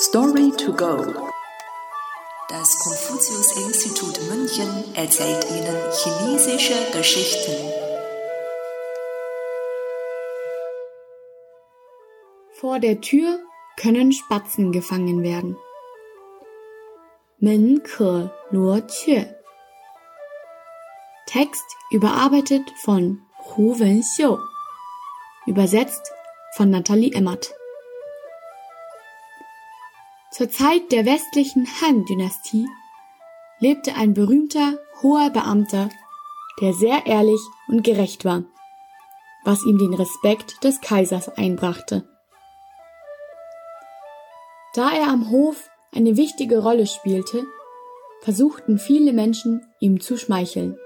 Story to go. Das Konfuzius-Institut München erzählt Ihnen chinesische Geschichten. Vor der Tür können Spatzen gefangen werden. Men ke luo que. Text überarbeitet von Hu Wenxiu. Übersetzt von Nathalie Emmert. Zur Zeit der westlichen Han-Dynastie lebte ein berühmter hoher Beamter, der sehr ehrlich und gerecht war, was ihm den Respekt des Kaisers einbrachte. Da er am Hof eine wichtige Rolle spielte, versuchten viele Menschen ihm zu schmeicheln.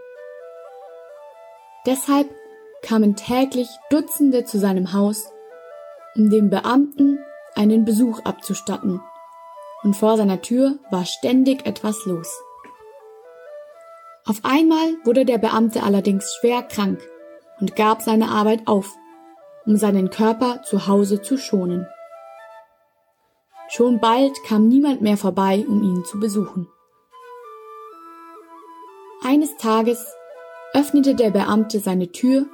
Deshalb kamen täglich Dutzende zu seinem Haus, um dem Beamten einen Besuch abzustatten, und vor seiner Tür war ständig etwas los. Auf einmal wurde der Beamte allerdings schwer krank und gab seine Arbeit auf, um seinen Körper zu Hause zu schonen. Schon bald kam niemand mehr vorbei, um ihn zu besuchen. Eines Tages öffnete der Beamte seine Tür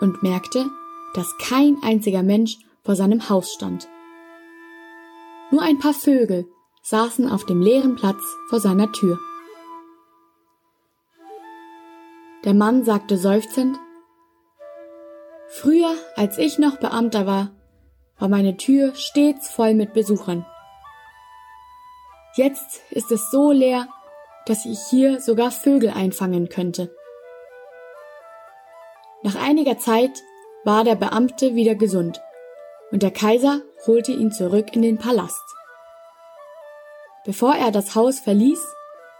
und merkte, dass kein einziger Mensch vor seinem Haus stand. Nur ein paar Vögel saßen auf dem leeren Platz vor seiner Tür. Der Mann sagte seufzend, Früher, als ich noch Beamter war, war meine Tür stets voll mit Besuchern. Jetzt ist es so leer, dass ich hier sogar Vögel einfangen könnte. Nach einiger Zeit war der Beamte wieder gesund und der Kaiser holte ihn zurück in den Palast. Bevor er das Haus verließ,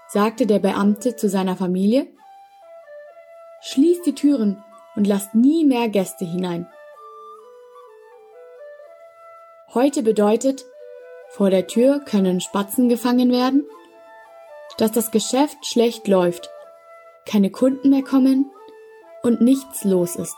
sagte der Beamte zu seiner Familie, Schließt die Türen und lasst nie mehr Gäste hinein. Heute bedeutet, vor der Tür können Spatzen gefangen werden, dass das Geschäft schlecht läuft, keine Kunden mehr kommen und nichts los ist.